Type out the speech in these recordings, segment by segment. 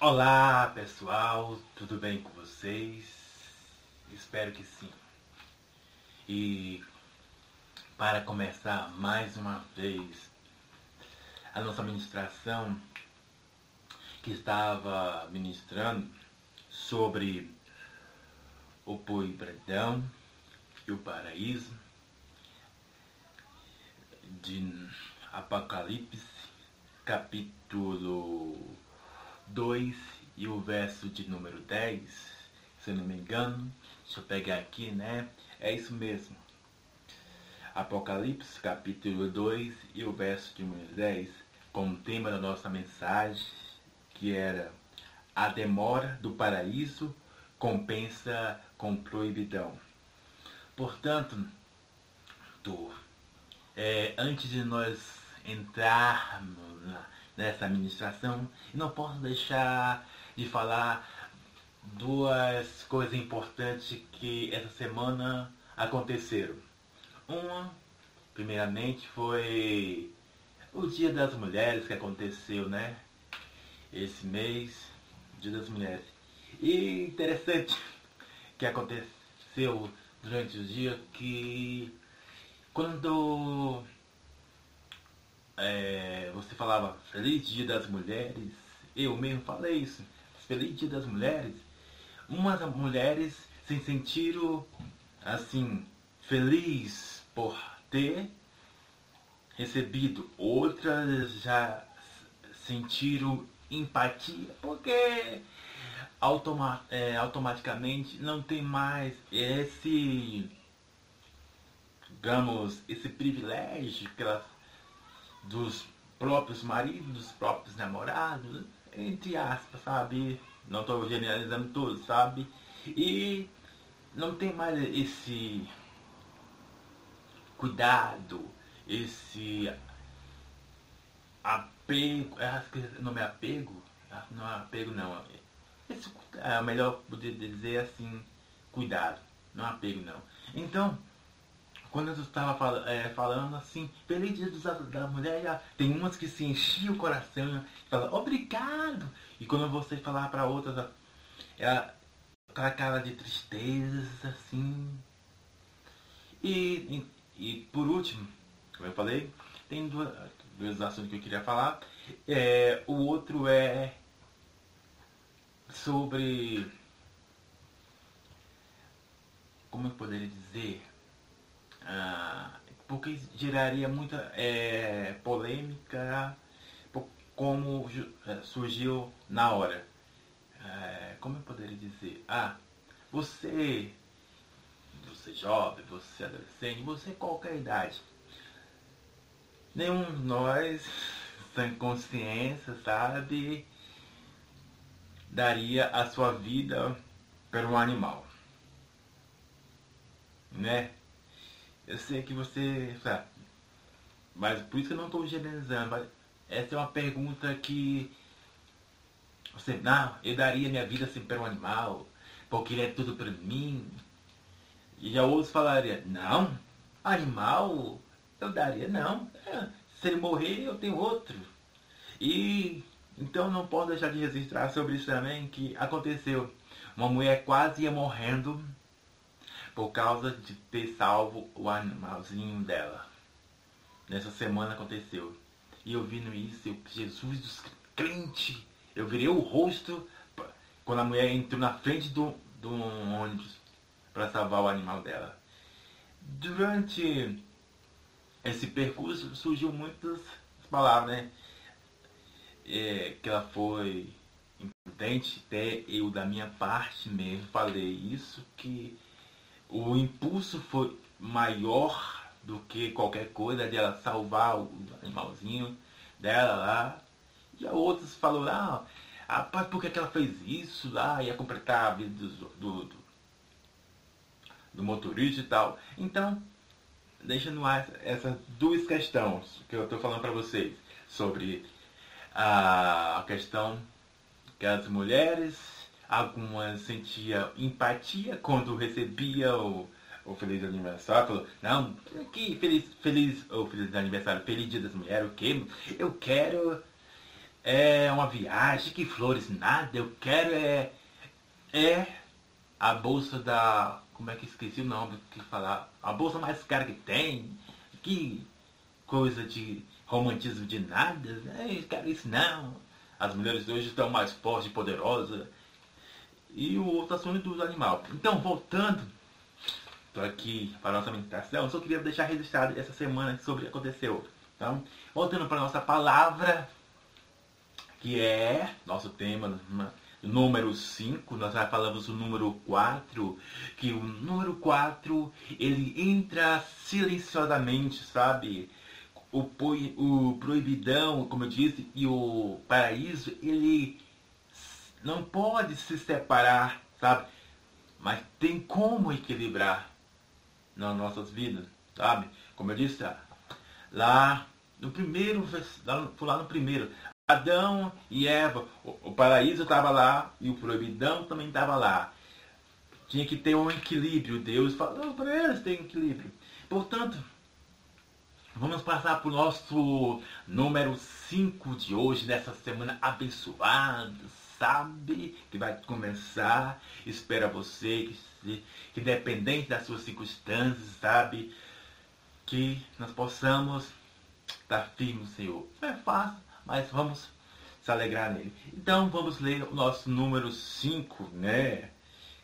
Olá pessoal, tudo bem com vocês? Espero que sim. E para começar mais uma vez a nossa ministração que estava ministrando sobre o poibredão e o paraíso de Apocalipse capítulo 2 e o verso de número 10, se eu não me engano. Deixa eu pegar aqui, né? É isso mesmo. Apocalipse, capítulo 2 e o verso de número 10, com o tema da nossa mensagem, que era A demora do paraíso compensa com proibidão. Portanto, tu, é, antes de nós entrarmos na, nessa administração. E não posso deixar de falar duas coisas importantes que essa semana aconteceram. Uma, primeiramente, foi o Dia das Mulheres que aconteceu, né? Esse mês, Dia das Mulheres. E interessante que aconteceu durante o dia que quando falava Feliz Dia das Mulheres, eu mesmo falei isso, Feliz Dia das Mulheres. Umas mulheres se sentiram assim, feliz por ter recebido, outras já sentiram empatia, porque automa é, automaticamente não tem mais esse, digamos, esse privilégio que elas dos próprios maridos, dos próprios namorados, entre aspas, sabe? Não estou generalizando tudo, sabe? E não tem mais esse cuidado, esse apego, acho que não é apego, não é apego não, esse, é melhor poder dizer assim, cuidado, não é apego não. Então, quando eu estava fal é, falando assim, feliz dia dos, da mulher, tem umas que se enchiam o coração e falam, obrigado. E quando você falar para outras, ela, aquela cara de tristeza, assim. E, e, e, por último, como eu falei, tem duas, dois assuntos que eu queria falar. É, o outro é sobre. Como eu poderia dizer? Ah, porque geraria muita é, polêmica como é, surgiu na hora. É, como eu poderia dizer? Ah, você, você jovem, você adolescente, você qualquer idade. Nenhum de nós, sem consciência, sabe, daria a sua vida para um animal. Né? Eu sei que você. Sabe, mas por isso que eu não estou generalizando. Mas essa é uma pergunta que. Você, não, eu daria minha vida assim para um animal, porque ele é tudo para mim. E já outros falariam, não, animal, eu daria, não. É, se ele morrer, eu tenho outro. E então não posso deixar de registrar sobre isso também, que aconteceu. Uma mulher quase ia morrendo por causa de ter salvo o animalzinho dela. Nessa semana aconteceu. E eu vi no isso, eu, Jesus dos crentes, eu virei o rosto quando a mulher entrou na frente do, do ônibus para salvar o animal dela. Durante esse percurso surgiu muitas palavras, né? É, que ela foi imprudente, até eu da minha parte mesmo falei isso, que o impulso foi maior do que qualquer coisa de ela salvar o animalzinho dela lá. E outros falaram, ah, rapaz, por que, que ela fez isso lá? Ia completar a vida do, do, do, do motorista e tal. Então, deixa no ar essas duas questões que eu estou falando para vocês. Sobre a questão que as mulheres Algumas sentia empatia quando recebia o, o feliz aniversário. Falou, não, que feliz, feliz, o feliz aniversário, feliz dia das mulheres, o quê? Eu quero é uma viagem, que flores, nada. Eu quero é, é a bolsa da. Como é que esqueci o nome que falar? A bolsa mais cara que tem. Que coisa de romantismo de nada. Né? Eu quero isso não. As mulheres hoje estão mais fortes e poderosas. E o outro assunto do animal. Então, voltando aqui para a nossa meditação. Eu só queria deixar registrado essa semana sobre o que aconteceu. Então, voltando para a nossa palavra, que é nosso tema número 5, nós já falamos o número 4, que o número 4, ele entra silenciosamente, sabe? O, o proibidão, como eu disse, e o paraíso, ele não pode se separar, sabe? Mas tem como equilibrar nas nossas vidas, sabe? Como eu disse, lá no primeiro, lá, lá no primeiro, Adão e Eva, o, paraíso estava lá e o proibidão também estava lá. Tinha que ter um equilíbrio. Deus falou para eles ter um equilíbrio. Portanto, vamos passar para o nosso número 5 de hoje, nessa semana abençoada, sabe? Que vai começar. Espera você que que independente das suas circunstâncias, sabe, que nós possamos estar firmes, Senhor. Não é fácil, mas vamos se alegrar nele. Então vamos ler o nosso número 5, né?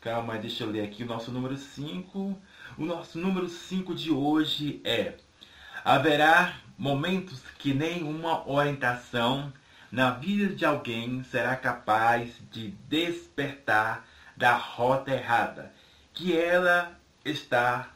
Calma, deixa eu ler aqui o nosso número 5. O nosso número 5 de hoje é: Haverá momentos que nenhuma orientação na vida de alguém será capaz de despertar da rota errada que ela está,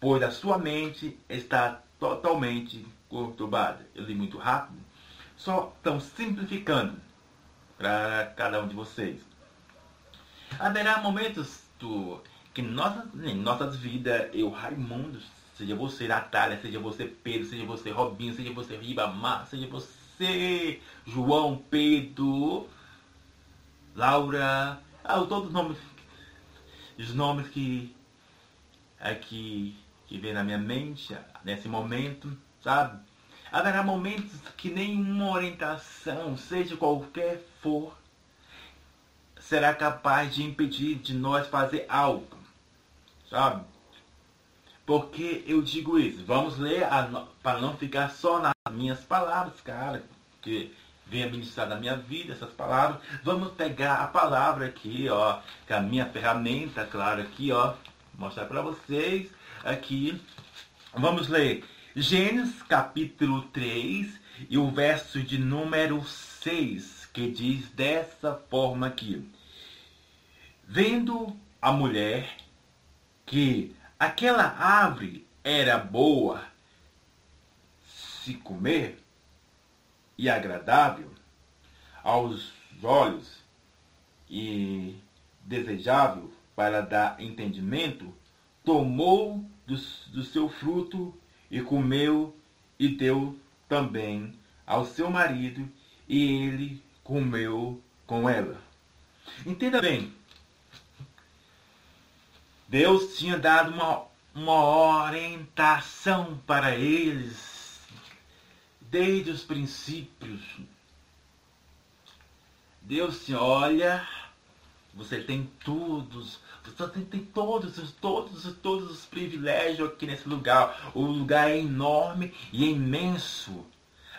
pois a sua mente está totalmente conturbada. Eu li muito rápido, só estão simplificando para cada um de vocês. Haverá momentos do, que nossas, em nossas vidas, eu, Raimundo, seja você Natália, seja você Pedro, seja você Robinho, seja você Ribamar, seja você João, Pedro, Laura, ah, todos os nomes os nomes que aqui que vem na minha mente nesse momento, sabe? Haverá momentos que nenhuma orientação, seja qualquer for, será capaz de impedir de nós fazer algo, sabe? Porque eu digo isso, vamos ler para não ficar só nas minhas palavras, cara, que venha ministrar na minha vida essas palavras. Vamos pegar a palavra aqui, ó, que é a minha ferramenta, claro, aqui, ó, mostrar para vocês aqui. Vamos ler Gênesis capítulo 3 e o verso de número 6, que diz dessa forma aqui: Vendo a mulher que aquela árvore era boa se comer, e agradável aos olhos e desejável para dar entendimento, tomou do, do seu fruto e comeu e deu também ao seu marido e ele comeu com ela. Entenda bem, Deus tinha dado uma, uma orientação para eles desde os princípios. Deus te olha, você tem todos, você tem, tem todos, todos, todos os privilégios aqui nesse lugar. O lugar é enorme e imenso.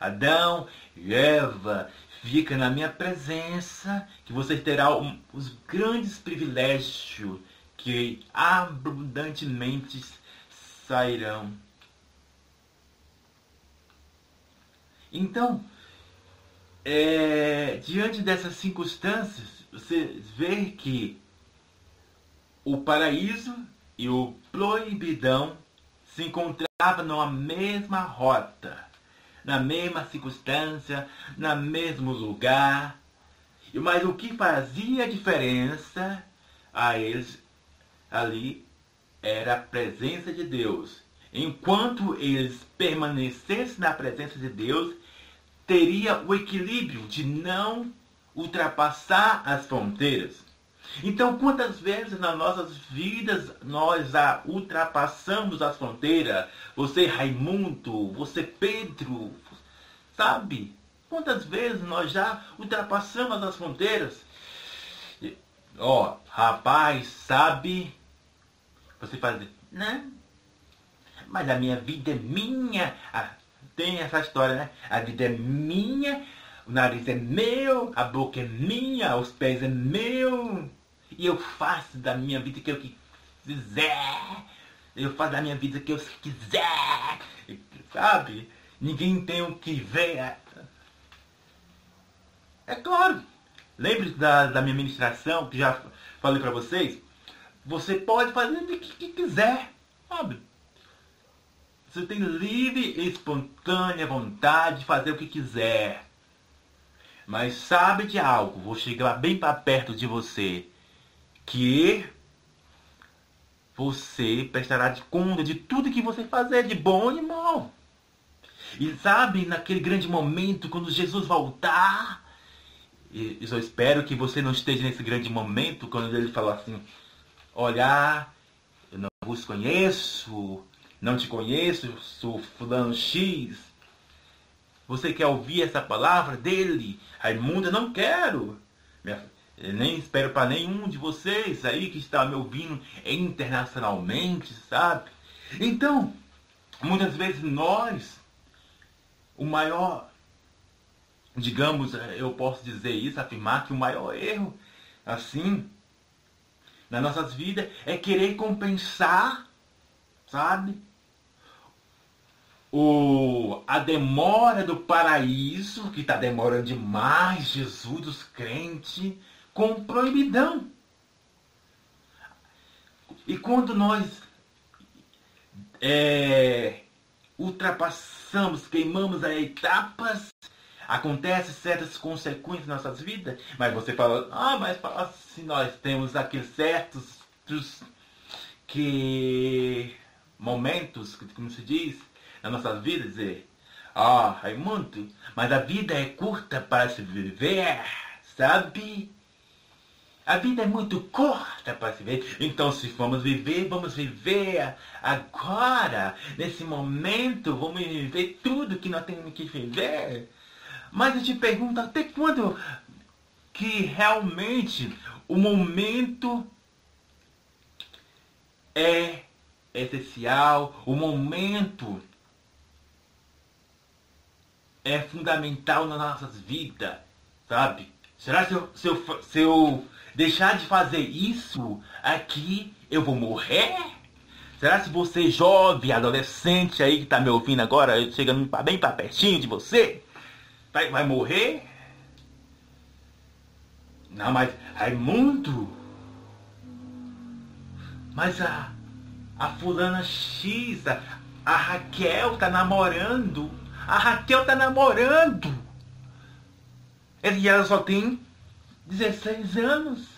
Adão e Eva, fica na minha presença, que você terá um, os grandes privilégios que abundantemente sairão Então, é, diante dessas circunstâncias, você vê que o paraíso e o proibidão se encontravam numa mesma rota, na mesma circunstância, no mesmo lugar. Mas o que fazia diferença a eles ali era a presença de Deus. Enquanto eles permanecessem na presença de Deus, teria o equilíbrio de não ultrapassar as fronteiras. Então, quantas vezes nas nossas vidas nós já ultrapassamos as fronteiras? Você, Raimundo, você, Pedro, sabe? Quantas vezes nós já ultrapassamos as fronteiras? Ó, oh, rapaz, sabe? Você faz, né? Mas a minha vida é minha. Ah, tem essa história, né? A vida é minha, o nariz é meu, a boca é minha, os pés é meu. E eu faço da minha vida o que eu quiser. Eu faço da minha vida o que eu quiser. Sabe? Ninguém tem o que ver. É claro. Lembre da, da minha ministração, que já falei para vocês. Você pode fazer o que, que quiser. Sabe? Você tem livre e espontânea vontade de fazer o que quiser. Mas sabe de algo? Vou chegar bem para perto de você. Que você prestará de conta de tudo que você fazer de bom e mal. E sabe, naquele grande momento, quando Jesus voltar, e eu espero que você não esteja nesse grande momento, quando ele falou assim, olhar, eu não vos conheço, não te conheço, sou fulano X. Você quer ouvir essa palavra dele? Raimundo, eu não quero. Eu nem espero para nenhum de vocês aí que está me ouvindo internacionalmente, sabe? Então, muitas vezes nós, o maior, digamos, eu posso dizer isso, afirmar que o maior erro, assim, nas nossas vidas é querer compensar, sabe? O, a demora do paraíso, que está demorando demais, Jesus dos crentes, com proibidão. E quando nós é, ultrapassamos, queimamos as etapas, acontecem certas consequências nas nossas vidas, mas você fala, ah, mas se nós temos aqueles certos que momentos, como se diz, na nossa vida dizer, ah, oh, Raimundo, mas a vida é curta para se viver, sabe? A vida é muito curta para se viver. Então, se vamos viver, vamos viver agora, nesse momento, vamos viver tudo que nós temos que viver. Mas eu te pergunto, até quando que realmente o momento é essencial, o momento é fundamental nas nossas vidas, sabe? Será se eu, se eu, se eu deixar de fazer isso aqui, eu vou morrer? Será se você, jovem, adolescente aí que tá me ouvindo agora, chegando bem para pertinho de você, vai, vai morrer? Não, mas Raimundo, mas a, a fulana X, a, a Raquel tá namorando a Raquel tá namorando. E ela só tem 16 anos.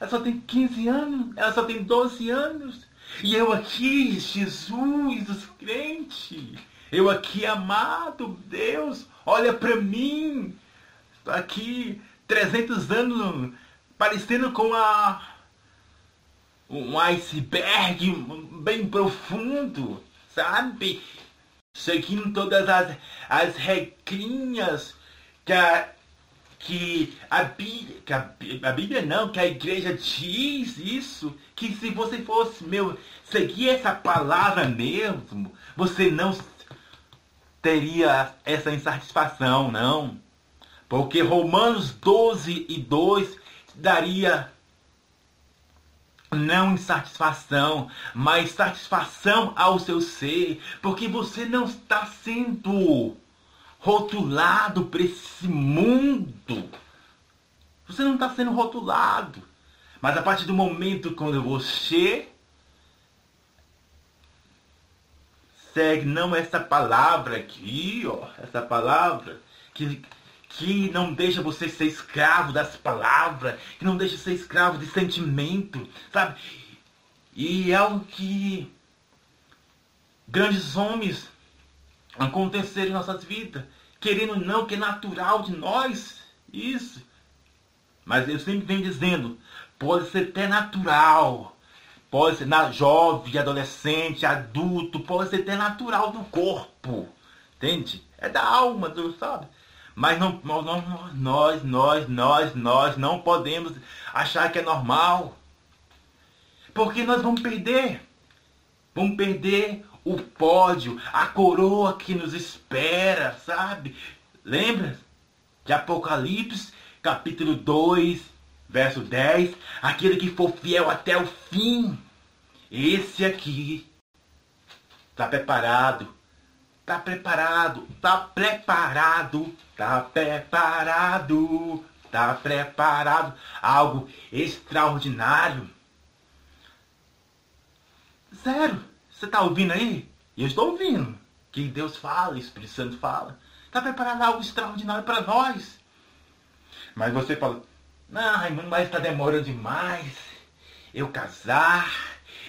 Ela só tem 15 anos. Ela só tem 12 anos. E eu aqui, Jesus, os crentes. Eu aqui, amado Deus, olha para mim. Estou aqui 300 anos, parecendo com a, um iceberg bem profundo, sabe? Seguindo todas as, as regrinhas que a, que a, Bíblia, que a, a Bíblia não, que a igreja diz isso, que se você fosse, meu, seguir essa palavra mesmo, você não teria essa insatisfação, não. Porque Romanos 12 e 2 daria não insatisfação, mas satisfação ao seu ser, porque você não está sendo rotulado para esse mundo. Você não está sendo rotulado. Mas a partir do momento quando você segue não essa palavra aqui, ó, essa palavra que que não deixa você ser escravo das palavras, que não deixa ser escravo de sentimento, sabe? E é algo que grandes homens aconteceram em nossas vidas, querendo não, que é natural de nós, isso. Mas eu sempre venho dizendo, pode ser até natural, pode ser na, jovem, adolescente, adulto, pode ser até natural do corpo, entende? É da alma, do, sabe? Mas não, não, nós, nós, nós, nós não podemos achar que é normal. Porque nós vamos perder. Vamos perder o pódio, a coroa que nos espera, sabe? Lembra de Apocalipse, capítulo 2, verso 10? Aquele que for fiel até o fim. Esse aqui está preparado. Está preparado. Está preparado. Está preparado. Está preparado. Algo extraordinário. Zero. Você está ouvindo aí? Eu estou ouvindo. Que Deus fala, Espírito Santo fala. Está preparado algo extraordinário para nós. Mas você fala, não, mas está demorando demais. Eu casar,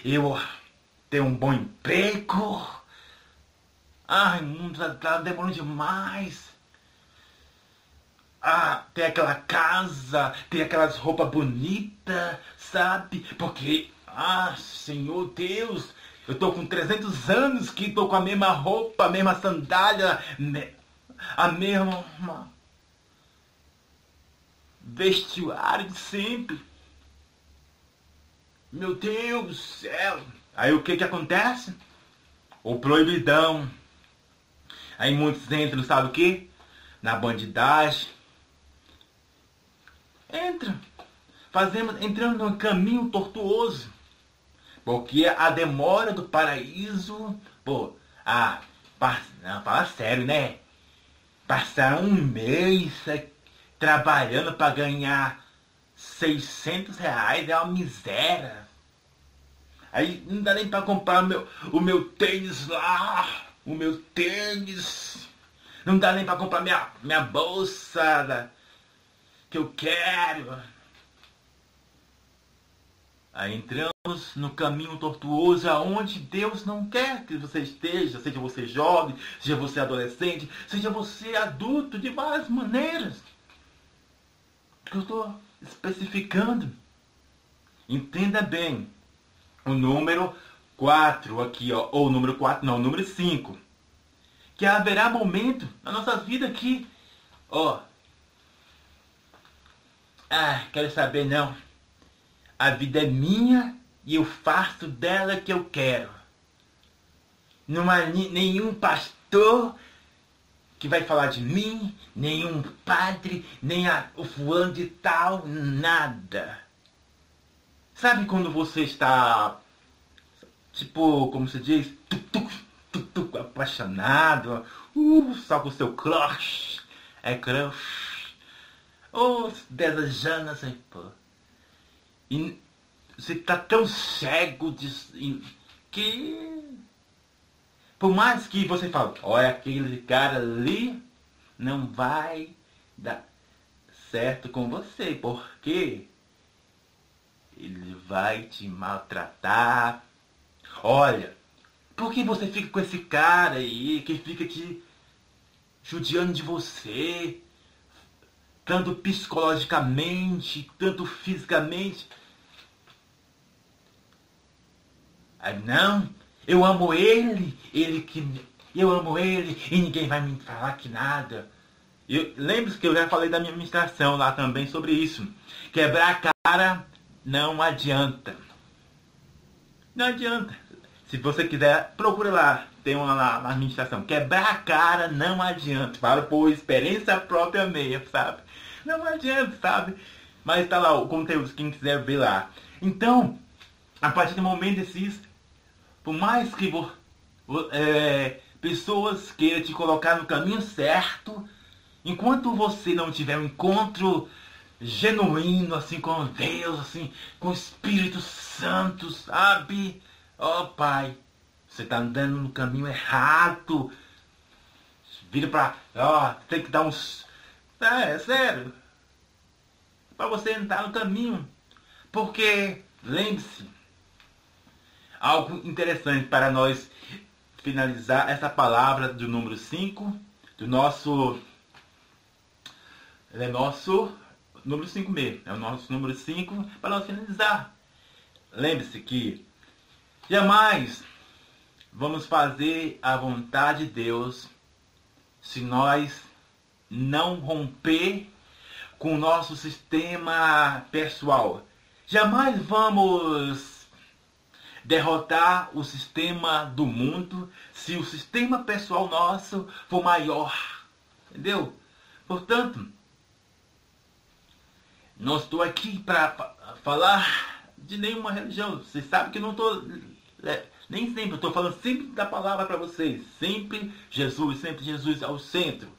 eu ter um bom emprego. Ai, mundo está tá demorando demais. Ah, tem aquela casa, tem aquelas roupas bonitas, sabe? Porque, ah, Senhor Deus, eu tô com 300 anos que tô com a mesma roupa, a mesma sandália, a mesma vestuário de sempre. Meu Deus do céu. Aí o que que acontece? O proibidão. Aí muitos entram, sabe o que? Na bandidagem. Entra. Fazemos, entrando num caminho tortuoso. Porque a demora do paraíso, pô, ah, não, fala sério, né? Passar um mês trabalhando para ganhar 600 reais é uma miséria. Aí não dá nem para comprar o meu, o meu tênis lá, o meu tênis. Não dá nem para comprar minha, minha bolsa que eu quero. Aí entramos no caminho tortuoso aonde Deus não quer que você esteja, seja você jovem, seja você adolescente, seja você adulto, de várias maneiras. Que eu estou especificando. Entenda bem. O número 4 aqui, ó, ou o número 4, não, o número 5. Que haverá momento na nossa vida que, ó, ah, quero saber não a vida é minha e eu faço dela que eu quero. Não há nenhum pastor que vai falar de mim, nenhum padre, nem a, o fulano de tal, nada. Sabe quando você está, tipo, como se diz, tuc, tuc, apaixonado, uh, só com o seu crush, é crush, ou desejando assim, pô. E você está tão cego de, que? Por mais que você fale, olha aquele cara ali não vai dar certo com você, porque ele vai te maltratar. Olha, por que você fica com esse cara aí que fica te judiando de você? tanto psicologicamente, tanto fisicamente. Aí, não, eu amo ele, ele que eu amo ele e ninguém vai me falar que nada. Lembre-se que eu já falei da minha administração lá também sobre isso. Quebrar a cara não adianta. Não adianta. Se você quiser, procure lá. Tem uma lá na administração. Quebrar a cara não adianta. Falo por experiência própria meia, sabe? Não adianta, sabe? Mas tá lá o conteúdo, quem quiser ver lá. Então, a partir do momento desses, por mais que vo, é, pessoas queiram te colocar no caminho certo, enquanto você não tiver um encontro genuíno assim com Deus, assim, com o Espírito Santo, sabe? Oh, Pai, você está andando no caminho errado. Vira para, ó, oh, tem que dar uns é, é sério. Para você entrar no caminho. Porque, lembre-se, algo interessante para nós finalizar essa palavra do número 5, do nosso. É nosso número 5 mesmo. É o nosso número 5 para nós finalizar. Lembre-se que jamais vamos fazer a vontade de Deus se nós não romper com o nosso sistema pessoal. Jamais vamos derrotar o sistema do mundo se o sistema pessoal nosso for maior. Entendeu? Portanto, não estou aqui para falar de nenhuma religião. Você sabe que não estou. É, nem sempre, estou falando sempre da palavra para vocês. Sempre Jesus, sempre Jesus ao centro.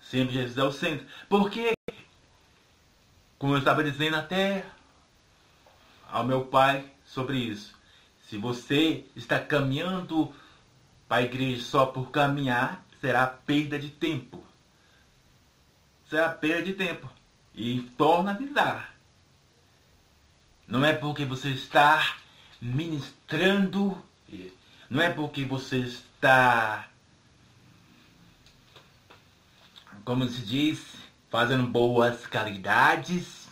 Sempre Jesus ao centro. Porque, como eu estava dizendo até ao meu pai sobre isso, se você está caminhando para a igreja só por caminhar, será perda de tempo. Será perda de tempo. E torna a avisar. Não é porque você está ministrando, não é porque você está, como se diz, fazendo boas caridades,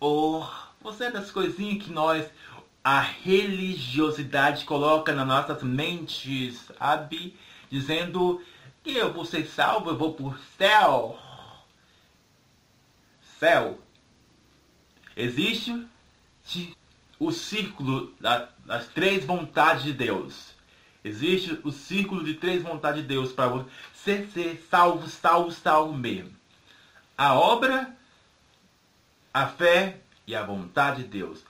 ou você é das coisinhas que nós, a religiosidade coloca nas nossas mentes, sabe? Dizendo que eu vou ser salvo, eu vou por céu. Céu. Existe o círculo das três vontades de Deus. Existe o círculo de três vontades de Deus para você ser salvo, salvo, salvo mesmo. A obra, a fé e a vontade de Deus.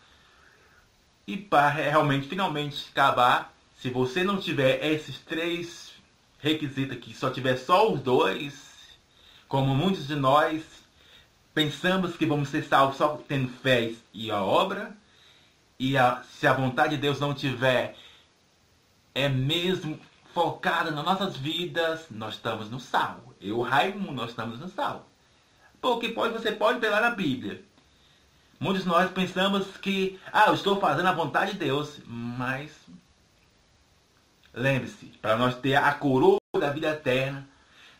E para realmente, finalmente acabar, se você não tiver esses três requisitos aqui, só tiver só os dois, como muitos de nós pensamos que vamos ser salvos só tendo fé e a obra, e a, se a vontade de Deus não tiver é mesmo focada nas nossas vidas, nós estamos no sal. Eu, Raimundo, nós estamos no sal. Porque pode, você pode pegar na Bíblia. Muitos de nós pensamos que, ah, eu estou fazendo a vontade de Deus, mas lembre-se, para nós ter a coroa da vida eterna,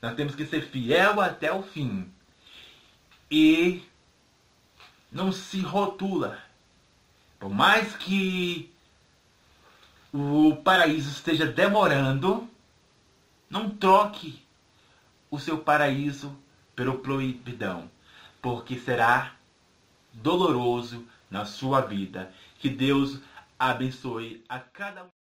nós temos que ser fiel até o fim. E não se rotula. Por mais que o paraíso esteja demorando, não troque o seu paraíso pelo proibidão, porque será doloroso na sua vida. Que Deus abençoe a cada um.